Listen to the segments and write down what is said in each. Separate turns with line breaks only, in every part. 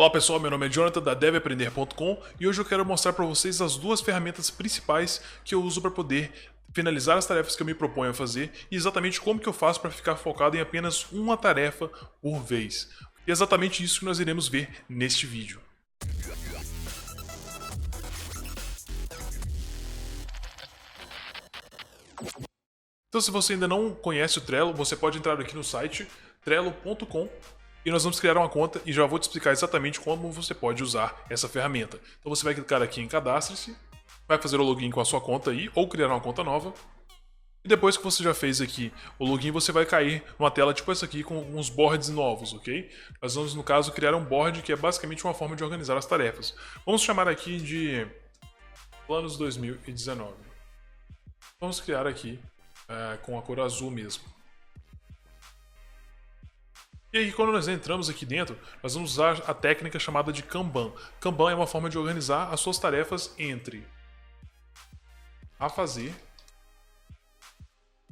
Olá pessoal, meu nome é Jonathan da devaprender.com e hoje eu quero mostrar para vocês as duas ferramentas principais que eu uso para poder finalizar as tarefas que eu me proponho a fazer e exatamente como que eu faço para ficar focado em apenas uma tarefa por vez. E é exatamente isso que nós iremos ver neste vídeo. Então se você ainda não conhece o Trello, você pode entrar aqui no site trello.com e nós vamos criar uma conta e já vou te explicar exatamente como você pode usar essa ferramenta. Então você vai clicar aqui em cadastre-se, vai fazer o login com a sua conta aí, ou criar uma conta nova. E depois que você já fez aqui o login, você vai cair numa tela tipo essa aqui com uns boards novos, ok? Nós vamos, no caso, criar um board que é basicamente uma forma de organizar as tarefas. Vamos chamar aqui de Planos 2019. Vamos criar aqui é, com a cor azul mesmo. E aí, quando nós entramos aqui dentro, nós vamos usar a técnica chamada de Kanban. Kanban é uma forma de organizar as suas tarefas entre a fazer,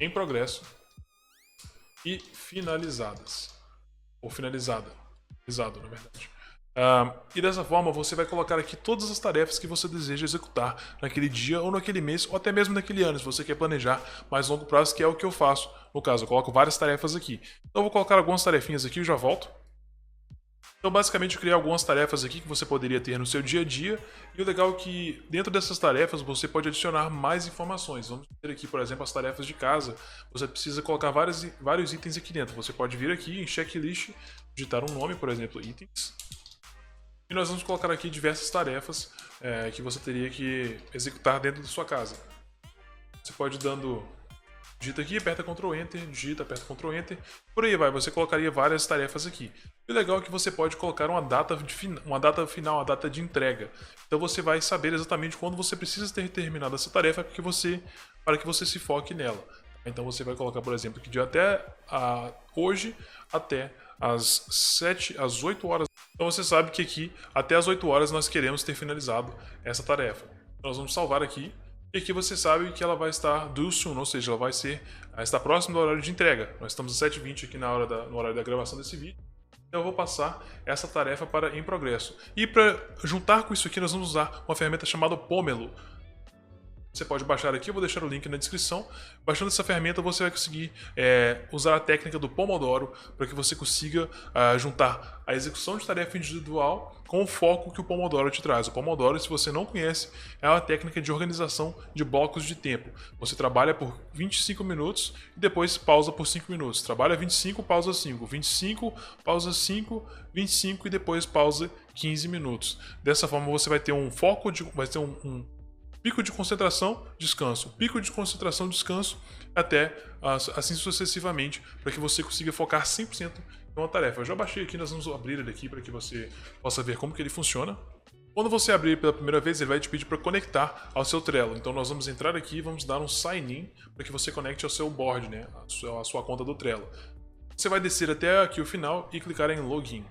em progresso e finalizadas. Ou finalizada. Finalizado, na verdade. Uh, e dessa forma você vai colocar aqui todas as tarefas que você deseja executar naquele dia ou naquele mês ou até mesmo naquele ano, se você quer planejar mais longo prazo, que é o que eu faço. No caso, eu coloco várias tarefas aqui. Então eu vou colocar algumas tarefinhas aqui e já volto. Então basicamente eu criei algumas tarefas aqui que você poderia ter no seu dia a dia. E o legal é que dentro dessas tarefas você pode adicionar mais informações. Vamos ter aqui, por exemplo, as tarefas de casa. Você precisa colocar vários, vários itens aqui dentro. Você pode vir aqui em checklist, digitar um nome, por exemplo, itens e nós vamos colocar aqui diversas tarefas é, que você teria que executar dentro da sua casa. Você pode dando. Digita aqui, aperta Ctrl Enter, digita, aperta Ctrl Enter. Por aí vai, você colocaria várias tarefas aqui. E o legal é que você pode colocar uma data, de, uma data final, uma data de entrega. Então você vai saber exatamente quando você precisa ter terminado essa tarefa porque você, para que você se foque nela. Então você vai colocar, por exemplo, que de até a, hoje até às 7, às 8 horas. Então você sabe que aqui, até às 8 horas, nós queremos ter finalizado essa tarefa. Nós vamos salvar aqui. E aqui você sabe que ela vai estar do soon, ou seja, ela vai ser está próximo do horário de entrega. Nós estamos às 7h20 aqui na hora da, no horário da gravação desse vídeo. Então eu vou passar essa tarefa para em progresso. E para juntar com isso aqui, nós vamos usar uma ferramenta chamada Pomelo. Você pode baixar aqui, eu vou deixar o link na descrição. Baixando essa ferramenta, você vai conseguir é, usar a técnica do Pomodoro para que você consiga uh, juntar a execução de tarefa individual com o foco que o Pomodoro te traz. O Pomodoro, se você não conhece, é uma técnica de organização de blocos de tempo. Você trabalha por 25 minutos e depois pausa por 5 minutos. Trabalha 25, pausa 5. 25, pausa 5, 25 e depois pausa 15 minutos. Dessa forma, você vai ter um foco, de, vai ter um, um pico de concentração, descanso, pico de concentração, descanso, até assim sucessivamente, para que você consiga focar 100% em uma tarefa. Eu já baixei aqui, nós vamos abrir ele aqui para que você possa ver como que ele funciona. Quando você abrir pela primeira vez, ele vai te pedir para conectar ao seu Trello. Então nós vamos entrar aqui e vamos dar um sign in para que você conecte ao seu board, né, a sua, a sua conta do Trello. Você vai descer até aqui o final e clicar em login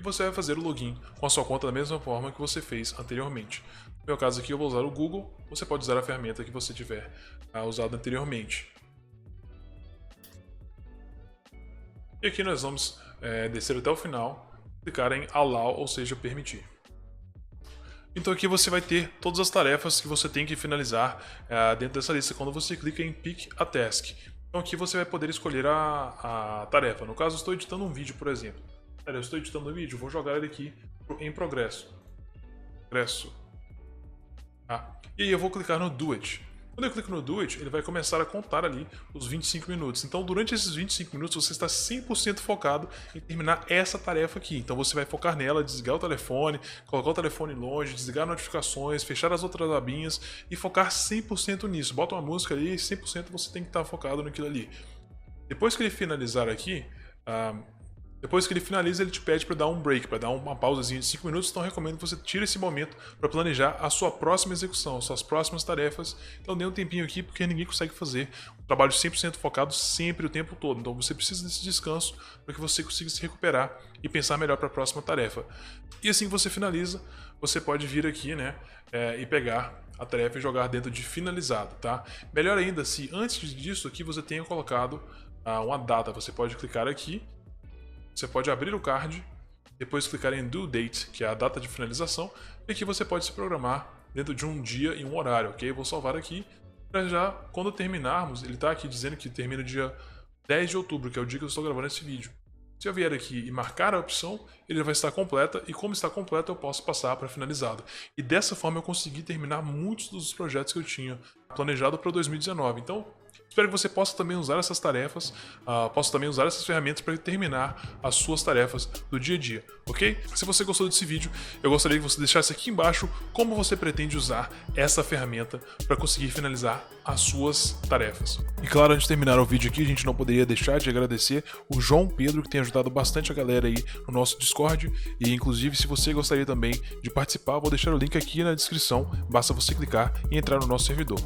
e você vai fazer o login com a sua conta da mesma forma que você fez anteriormente. No meu caso aqui eu vou usar o Google, você pode usar a ferramenta que você tiver uh, usado anteriormente. E aqui nós vamos é, descer até o final, clicar em Allow, ou seja, permitir. Então aqui você vai ter todas as tarefas que você tem que finalizar uh, dentro dessa lista quando você clica em Pick a Task. Então aqui você vai poder escolher a, a tarefa. No caso, estou editando um vídeo, por exemplo. Eu estou editando o vídeo, vou jogar ele aqui em progresso. Progresso. Ah, e aí eu vou clicar no Do It. Quando eu clico no Do It, ele vai começar a contar ali os 25 minutos. Então, durante esses 25 minutos, você está 100% focado em terminar essa tarefa aqui. Então, você vai focar nela, desligar o telefone, colocar o telefone longe, desligar notificações, fechar as outras abinhas e focar 100% nisso. Bota uma música ali e 100% você tem que estar focado naquilo ali. Depois que ele finalizar aqui, ah, depois que ele finaliza, ele te pede para dar um break, para dar uma pausazinha de 5 minutos. Então, recomendo que você tire esse momento para planejar a sua próxima execução, suas próximas tarefas. Então, dê um tempinho aqui, porque ninguém consegue fazer um trabalho 100% focado sempre o tempo todo. Então, você precisa desse descanso para que você consiga se recuperar e pensar melhor para a próxima tarefa. E assim que você finaliza, você pode vir aqui né, é, e pegar a tarefa e jogar dentro de finalizado. Tá? Melhor ainda, se antes disso aqui você tenha colocado ah, uma data, você pode clicar aqui você pode abrir o card depois clicar em Due Date, que é a data de finalização, e aqui você pode se programar dentro de um dia e um horário, ok? Eu vou salvar aqui para já, quando terminarmos, ele está aqui dizendo que termina dia 10 de outubro, que é o dia que eu estou gravando esse vídeo. Se eu vier aqui e marcar a opção, ele vai estar completa e como está completa eu posso passar para finalizado. E dessa forma eu consegui terminar muitos dos projetos que eu tinha planejado para 2019. Então, Espero que você possa também usar essas tarefas, uh, possa também usar essas ferramentas para terminar as suas tarefas do dia a dia, ok? Se você gostou desse vídeo, eu gostaria que você deixasse aqui embaixo como você pretende usar essa ferramenta para conseguir finalizar as suas tarefas. E claro, antes de terminar o vídeo aqui, a gente não poderia deixar de agradecer o João Pedro, que tem ajudado bastante a galera aí no nosso Discord. E inclusive, se você gostaria também de participar, vou deixar o link aqui na descrição, basta você clicar e entrar no nosso servidor.